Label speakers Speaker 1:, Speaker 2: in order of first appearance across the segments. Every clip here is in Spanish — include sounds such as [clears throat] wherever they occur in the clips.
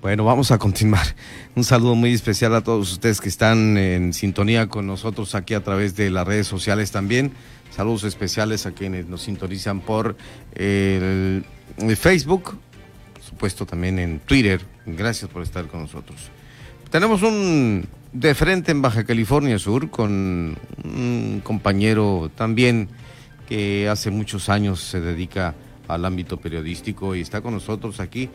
Speaker 1: Bueno, vamos a continuar. Un saludo muy especial a todos ustedes que están en sintonía con nosotros aquí a través de las redes sociales también. Saludos especiales a quienes nos sintonizan por el, Facebook, supuesto también en Twitter. Gracias por estar con nosotros. Tenemos un de frente en Baja California Sur con un compañero también que hace muchos años se dedica al ámbito periodístico y está con nosotros aquí.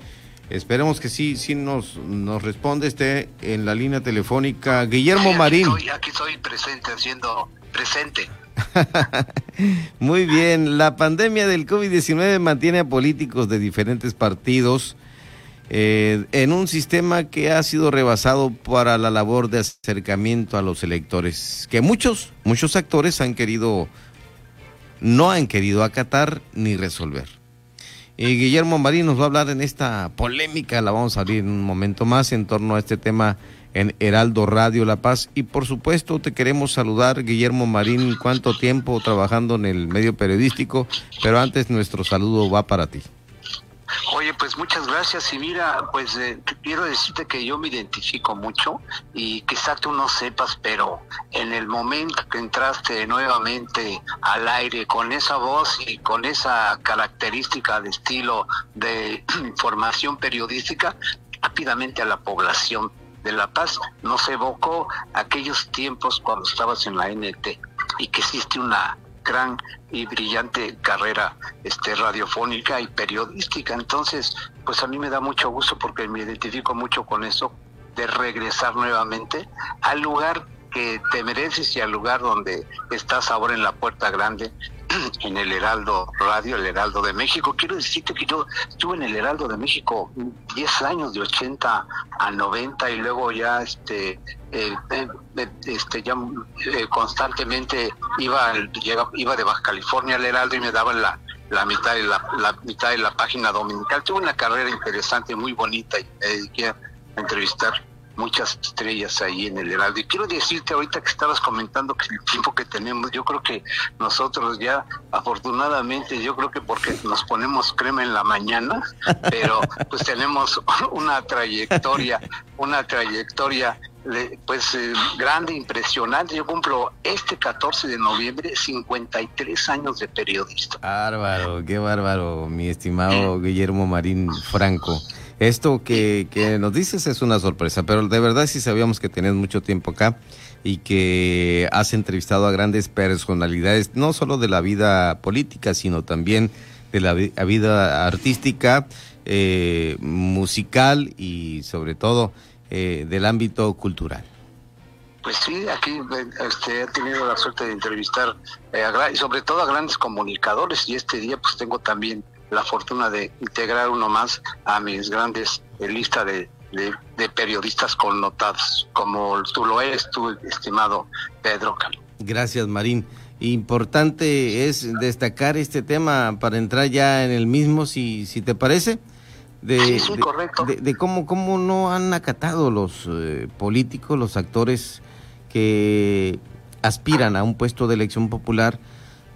Speaker 1: Esperemos que sí, sí nos, nos responde. Esté en la línea telefónica Guillermo Marín.
Speaker 2: aquí estoy presente, haciendo presente. [laughs]
Speaker 1: Muy bien, la pandemia del COVID-19 mantiene a políticos de diferentes partidos eh, en un sistema que ha sido rebasado para la labor de acercamiento a los electores, que muchos, muchos actores han querido, no han querido acatar ni resolver. Y Guillermo Marín nos va a hablar en esta polémica, la vamos a abrir en un momento más en torno a este tema en Heraldo Radio La Paz. Y por supuesto te queremos saludar, Guillermo Marín, cuánto tiempo trabajando en el medio periodístico, pero antes nuestro saludo va para ti.
Speaker 2: Oye, pues muchas gracias. Y mira, pues eh, quiero decirte que yo me identifico mucho y quizá tú no sepas, pero en el momento que entraste nuevamente al aire con esa voz y con esa característica de estilo de [clears throat] información periodística, rápidamente a la población de La Paz nos evocó aquellos tiempos cuando estabas en la NT y que existe una gran y brillante carrera este radiofónica y periodística. Entonces, pues a mí me da mucho gusto porque me identifico mucho con eso de regresar nuevamente al lugar que te mereces y al lugar donde estás ahora en la puerta grande en el Heraldo Radio, el Heraldo de México. Quiero decirte que yo estuve en el Heraldo de México 10 años, de 80 a 90, y luego ya este, eh, eh, este ya eh, constantemente iba, iba de Baja California al Heraldo y me daban la, la mitad de la, la, mitad de la página dominical. Tuve una carrera interesante, muy bonita, y me dediqué a entrevistar muchas estrellas ahí en el Heraldo. Y quiero decirte ahorita que estabas comentando que el tiempo que tenemos, yo creo que nosotros ya, afortunadamente, yo creo que porque nos ponemos crema en la mañana, [laughs] pero pues tenemos [laughs] una trayectoria, una trayectoria pues eh, grande, impresionante. Yo cumplo este 14 de noviembre 53 años de periodista.
Speaker 1: Bárbaro, qué bárbaro, mi estimado Guillermo Marín Franco. Esto que, que, nos dices es una sorpresa, pero de verdad sí sabíamos que tenés mucho tiempo acá y que has entrevistado a grandes personalidades, no solo de la vida política, sino también de la vida artística, eh, musical y sobre todo eh, del ámbito cultural.
Speaker 2: Pues sí, aquí este, he tenido la suerte de entrevistar eh, y sobre todo a grandes comunicadores y este día pues tengo también la fortuna de integrar uno más a mis grandes eh, lista de, de, periodistas connotados, como tú lo eres, tú, estimado Pedro
Speaker 1: Gracias, Marín. Importante es destacar este tema para entrar ya en el mismo, si, si te parece, de, de, cómo, cómo no han acatado los eh, políticos, los actores que aspiran a un puesto de elección popular,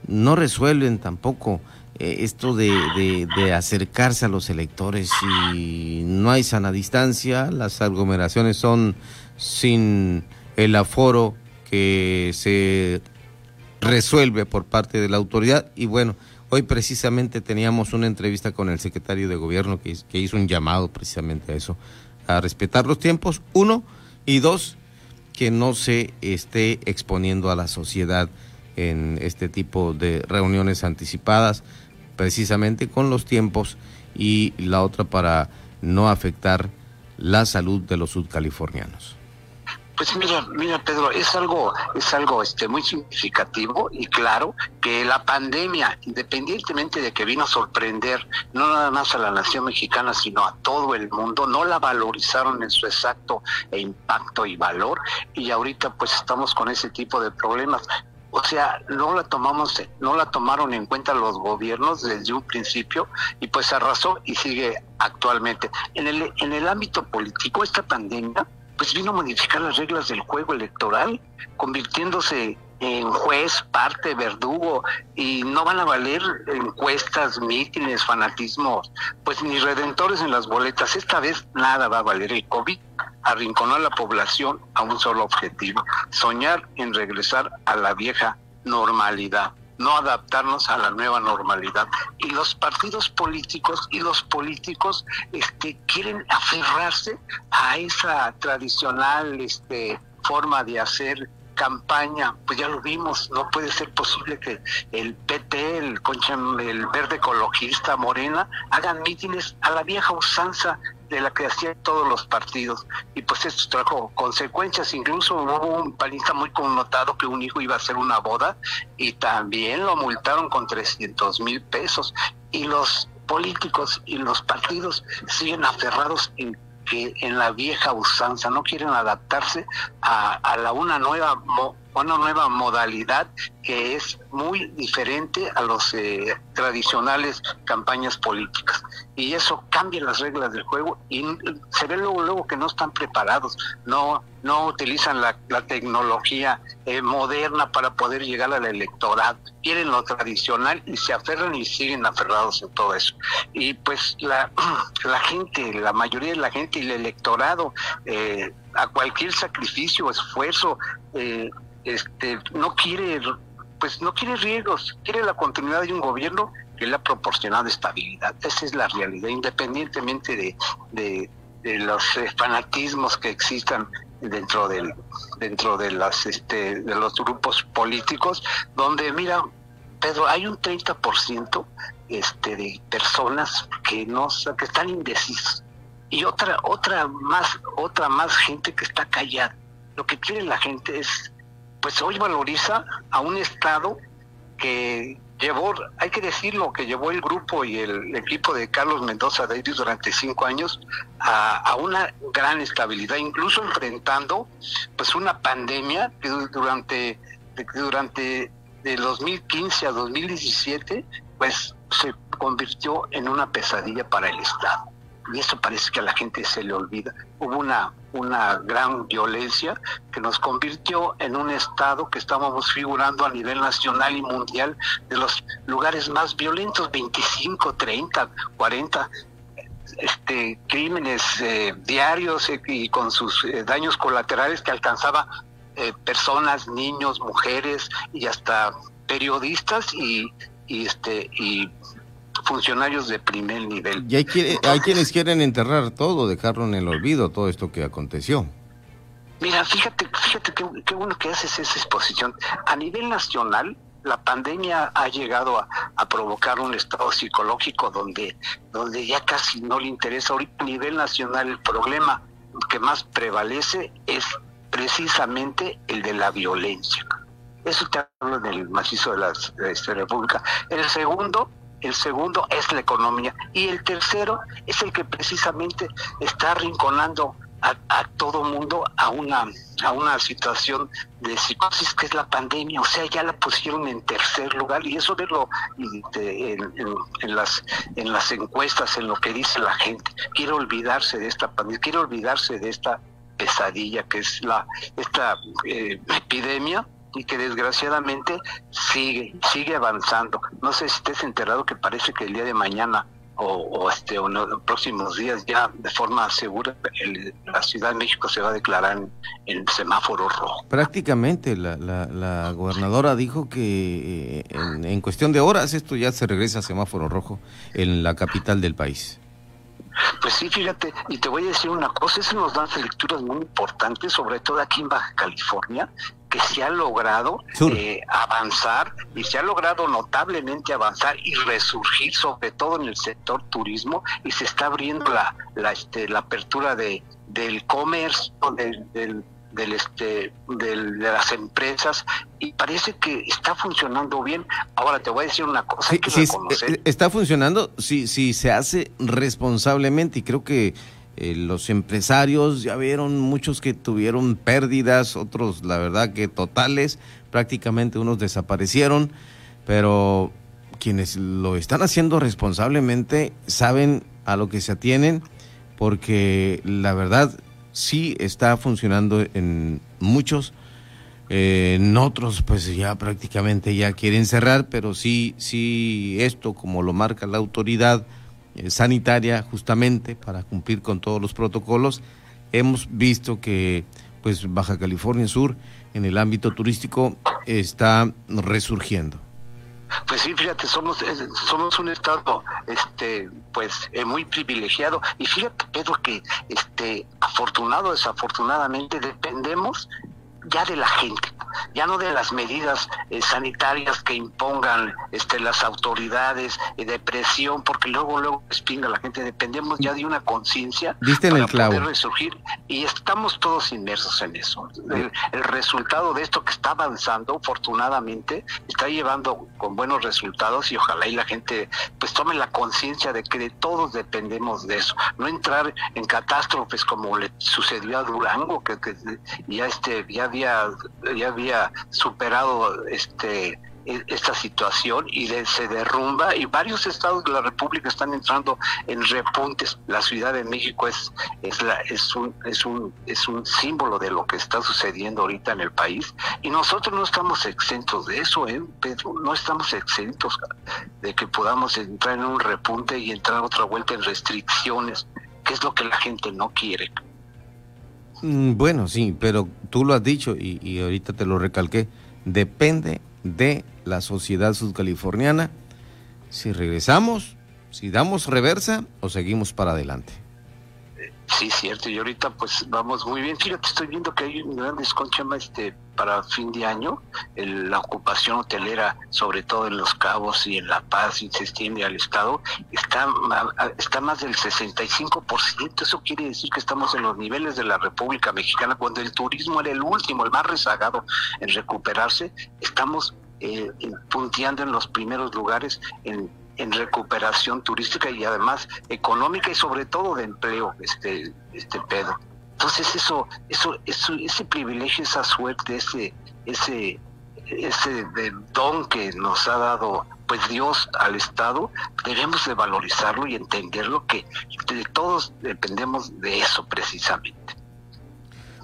Speaker 1: no resuelven tampoco eh, esto de, de, acercarse a los electores y no hay sana distancia, las aglomeraciones son sin el aforo que se resuelve por parte de la autoridad. Y bueno, hoy precisamente teníamos una entrevista con el secretario de gobierno que, que hizo un llamado precisamente a eso, a respetar los tiempos, uno, y dos, que no se esté exponiendo a la sociedad en este tipo de reuniones anticipadas precisamente con los tiempos y la otra para no afectar la salud de los sudcalifornianos.
Speaker 2: Pues mira, mira Pedro, es algo, es algo este muy significativo y claro que la pandemia, independientemente de que vino a sorprender no nada más a la nación mexicana, sino a todo el mundo, no la valorizaron en su exacto impacto y valor y ahorita pues estamos con ese tipo de problemas. O sea, no la tomamos, no la tomaron en cuenta los gobiernos desde un principio y pues arrasó y sigue actualmente. En el, en el ámbito político, esta pandemia pues vino a modificar las reglas del juego electoral, convirtiéndose en juez, parte, verdugo, y no van a valer encuestas, mítines, fanatismos, pues ni redentores en las boletas. Esta vez nada va a valer. El COVID arrinconó a la población a un solo objetivo, soñar en regresar a la vieja normalidad no adaptarnos a la nueva normalidad. Y los partidos políticos y los políticos este, quieren aferrarse a esa tradicional este, forma de hacer campaña, pues ya lo vimos, no puede ser posible que el PT, el, el verde ecologista, Morena, hagan mítines a la vieja usanza de la que hacían todos los partidos. Y pues esto trajo consecuencias. Incluso hubo un panista muy connotado que un hijo iba a hacer una boda y también lo multaron con 300 mil pesos. Y los políticos y los partidos siguen aferrados en que en la vieja usanza no quieren adaptarse a, a la una nueva una nueva modalidad que es muy diferente a los eh, tradicionales campañas políticas. Y eso cambia las reglas del juego y se ve luego, luego que no están preparados, no, no utilizan la, tecnología eh, moderna para poder llegar al electorado. Quieren lo tradicional y se aferran y siguen aferrados en todo eso. Y pues la, [clears throat] la gente, la mayoría de la gente y el electorado, eh, a cualquier sacrificio, esfuerzo, eh, este, no quiere, pues no quiere riesgos, quiere la continuidad de un gobierno que le ha proporcionado estabilidad. Esa es la realidad, independientemente de, de, los eh, fanatismos que existan dentro del dentro de las este de los grupos políticos donde mira Pedro hay un 30% este de personas que no que están indecisos y otra otra más otra más gente que está callada lo que quiere la gente es pues hoy valoriza a un Estado que llevó, hay que decirlo, que llevó el grupo y el equipo de Carlos Mendoza Davis durante cinco años a, una gran estabilidad, incluso enfrentando pues una pandemia que durante, durante de 2015 a 2017 pues se convirtió en una pesadilla para el Estado y eso parece que a la gente se le olvida. Hubo una, una gran violencia que nos convirtió en un estado que estábamos figurando a nivel nacional y mundial de los lugares más violentos, 25, 30, 40 este, crímenes eh, diarios eh, y con sus eh, daños colaterales que alcanzaba personas, niños, mujeres y hasta periodistas y, y este y funcionarios de primer nivel.
Speaker 1: Y hay, hay quienes quieren enterrar todo, dejarlo en el olvido, todo esto que aconteció.
Speaker 2: Mira, fíjate, fíjate qué, bueno que haces esa exposición. A nivel nacional, la pandemia ha llegado a, provocar un estado psicológico donde, donde ya casi no le interesa. Ahorita a nivel nacional el problema que más prevalece es precisamente el de la violencia. Eso te hablo del macizo de la, de la República. El segundo el segundo es la economía. Y el tercero es el que precisamente está arrinconando a, todo mundo a una a una situación de psicosis que es la pandemia, o sea, ya la pusieron en tercer lugar. Y eso de lo en, las en las encuestas, en lo que dice la gente, quiere olvidarse de esta pandemia, quiere olvidarse de esta pesadilla que es la esta eh, epidemia y que desgraciadamente sigue, sigue avanzando. No sé si estés enterado que parece que el día de mañana o, este, o en los próximos días ya de forma segura la Ciudad de México se va a declarar en, semáforo rojo.
Speaker 1: Prácticamente la, la, gobernadora dijo que eh, en, en, cuestión de horas esto ya se regresa a semáforo rojo en la capital del país.
Speaker 2: Pues sí, fíjate, y te voy a decir una cosa, eso nos da lecturas muy importantes, sobre todo aquí en Baja California, que se ha logrado eh, avanzar y se ha logrado notablemente avanzar y resurgir sobre todo en el sector turismo y se está abriendo la la, este, la apertura de del comercio del, del del este de las empresas y parece que está funcionando bien. Ahora te voy a decir una cosa,
Speaker 1: sí, eh, está funcionando si sí, se hace responsablemente y creo que eh, los empresarios ya vieron muchos que tuvieron pérdidas, otros la verdad que totales, prácticamente unos desaparecieron, pero quienes lo están haciendo responsablemente saben a lo que se atienen porque la verdad sí está funcionando en muchos, en otros, pues ya prácticamente ya quieren cerrar, pero sí, sí, esto como lo marca la autoridad eh, sanitaria, justamente para cumplir con todos los protocolos, hemos visto que pues Baja California Sur en el ámbito turístico está resurgiendo.
Speaker 2: Pues sí, fíjate, somos somos un estado este pues eh, muy privilegiado. Y fíjate Pedro que este afortunado desafortunadamente dependemos ya de la gente, ya no de las medidas eh, sanitarias que impongan este, las autoridades eh, de presión, porque luego luego espinga la gente, dependemos ya de una conciencia
Speaker 1: para poder
Speaker 2: resurgir y estamos todos inmersos en eso. El, resultado de esto que está avanzando, afortunadamente, está llevando con buenos resultados y ojalá y la gente pues tome la conciencia de que de todos dependemos de eso, no entrar en catástrofes como le sucedió a Durango, que, que ya este ya había ya había superado este e, esta situación y se derrumba y varios estados de la República están entrando en repuntes. La Ciudad de México es es la, es un es un es un símbolo de lo que está sucediendo ahorita en el país y nosotros no estamos exentos de eso, ¿eh? Pedro, no estamos exentos de que podamos entrar en un repunte y entrar otra vuelta en restricciones, que es lo que la gente no quiere.
Speaker 1: Mm, bueno, sí, pero tú lo has dicho y, ahorita te lo recalqué, depende de la sociedad sudcaliforniana si regresamos, si damos reversa o seguimos para adelante.
Speaker 2: Sí, cierto, y ahorita pues vamos muy bien. Fíjate, estoy viendo que hay un gran desconchama este para fin de año, la ocupación hotelera, sobre todo en Los Cabos y en La Paz, y se extiende al Estado, está, está más del 65%. Eso quiere decir que estamos en los niveles de la República Mexicana, cuando el turismo era el último, el más rezagado en recuperarse, estamos eh, punteando en los primeros lugares en en recuperación turística y además económica y sobre todo de empleo, este, este Pedro. Entonces eso, eso, eso, ese privilegio, esa suerte, ese, ese, ese don que nos ha dado pues Dios al Estado, debemos de valorizarlo y entenderlo que de todos dependemos de eso precisamente.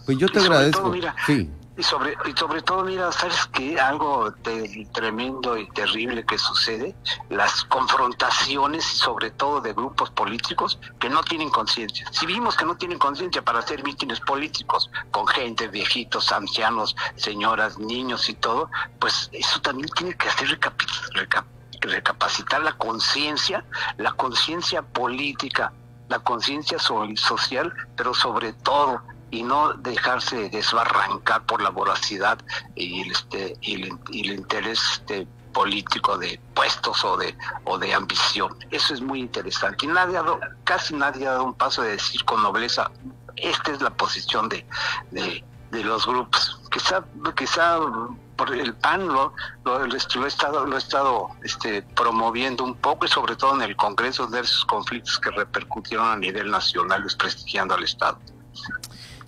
Speaker 1: Pues yo te agradezco. sí.
Speaker 2: Y sobre, y sobre todo, mira, ¿sabes qué? Algo tremendo y terrible que sucede, las confrontaciones, sobre todo de grupos políticos que no tienen conciencia. Si vimos que no tienen conciencia para hacer mítines políticos con gente, viejitos, ancianos, señoras, niños y todo, pues eso también tiene que hacer recapacitar la conciencia, la conciencia política, la conciencia social, pero sobre todo y no dejarse desbarrancar por la voracidad y el, este, y el, interés este, político de puestos o de o de ambición. Eso es muy interesante. Y nadie ha dado, casi nadie ha dado un paso de decir con nobleza, esta es la posición de, los grupos. Quizá, quizá por el PAN lo, lo, he estado, lo he estado este, promoviendo un poco y sobre todo en el Congreso de esos conflictos que repercutieron a nivel nacional, desprestigiando al Estado.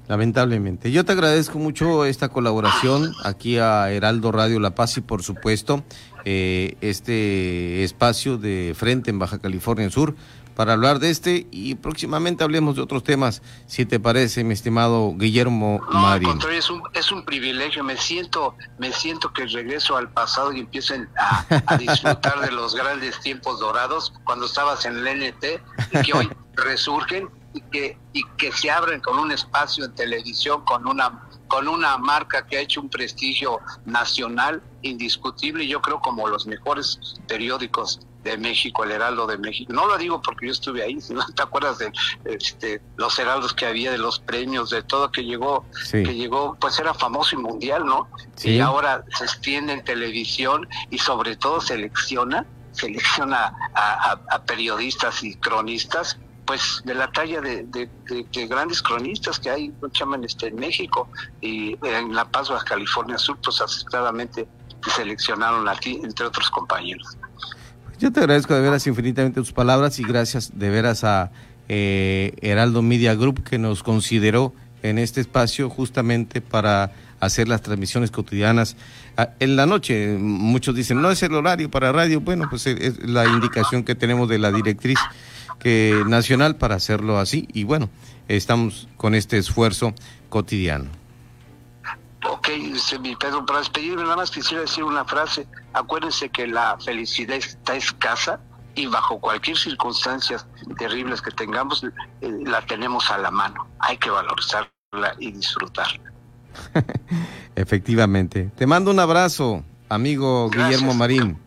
Speaker 1: Lamentablemente. Yo te agradezco mucho esta colaboración aquí a Heraldo Radio La Paz y por supuesto eh, este espacio de frente en Baja California Sur para hablar de este y próximamente hablemos de otros temas, si te parece, mi estimado Guillermo
Speaker 2: no,
Speaker 1: Marín.
Speaker 2: es un, es un privilegio, me siento, me siento que regreso al pasado y empiecen a, a disfrutar de los grandes tiempos dorados cuando estabas en el NT y que hoy [laughs] resurgen y que, y que se abren con un espacio en televisión, con una, con una marca que ha hecho un prestigio nacional indiscutible, yo creo como los mejores periódicos de México, el Heraldo de México. No lo digo porque yo estuve ahí, [laughs] sino te acuerdas de este, los heraldos que había, de los premios, de todo que llegó, que llegó, pues era famoso y mundial, ¿no? Y ahora se extiende en televisión y sobre todo selecciona, selecciona a periodistas y cronistas pues de la talla de, grandes cronistas que hay llaman este, en México y en La Paz, Baja California Sur, pues acertadamente seleccionaron a ti, entre otros compañeros.
Speaker 1: Yo te agradezco de veras infinitamente tus palabras y gracias de veras a eh, Heraldo Media Group que nos consideró en este espacio justamente para hacer las transmisiones cotidianas. Ah, en la noche, muchos dicen, no es el horario para radio. Bueno, pues es la indicación que tenemos de la directriz que nacional para hacerlo así y bueno, estamos con este esfuerzo cotidiano.
Speaker 2: Ok, mi Pedro, para despedirme nada más quisiera decir una frase. Acuérdense que la felicidad está escasa y bajo cualquier circunstancias terribles que tengamos, eh, la tenemos a la mano. Hay que valorizarla y disfrutarla. [laughs]
Speaker 1: Efectivamente. Te mando un abrazo, amigo Guillermo Marín.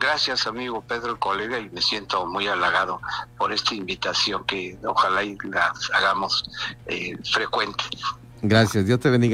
Speaker 2: Gracias, amigo Pedro, colega, y me siento muy halagado por esta invitación que ojalá y la hagamos eh, frecuente.
Speaker 1: Gracias, Dios te bendiga.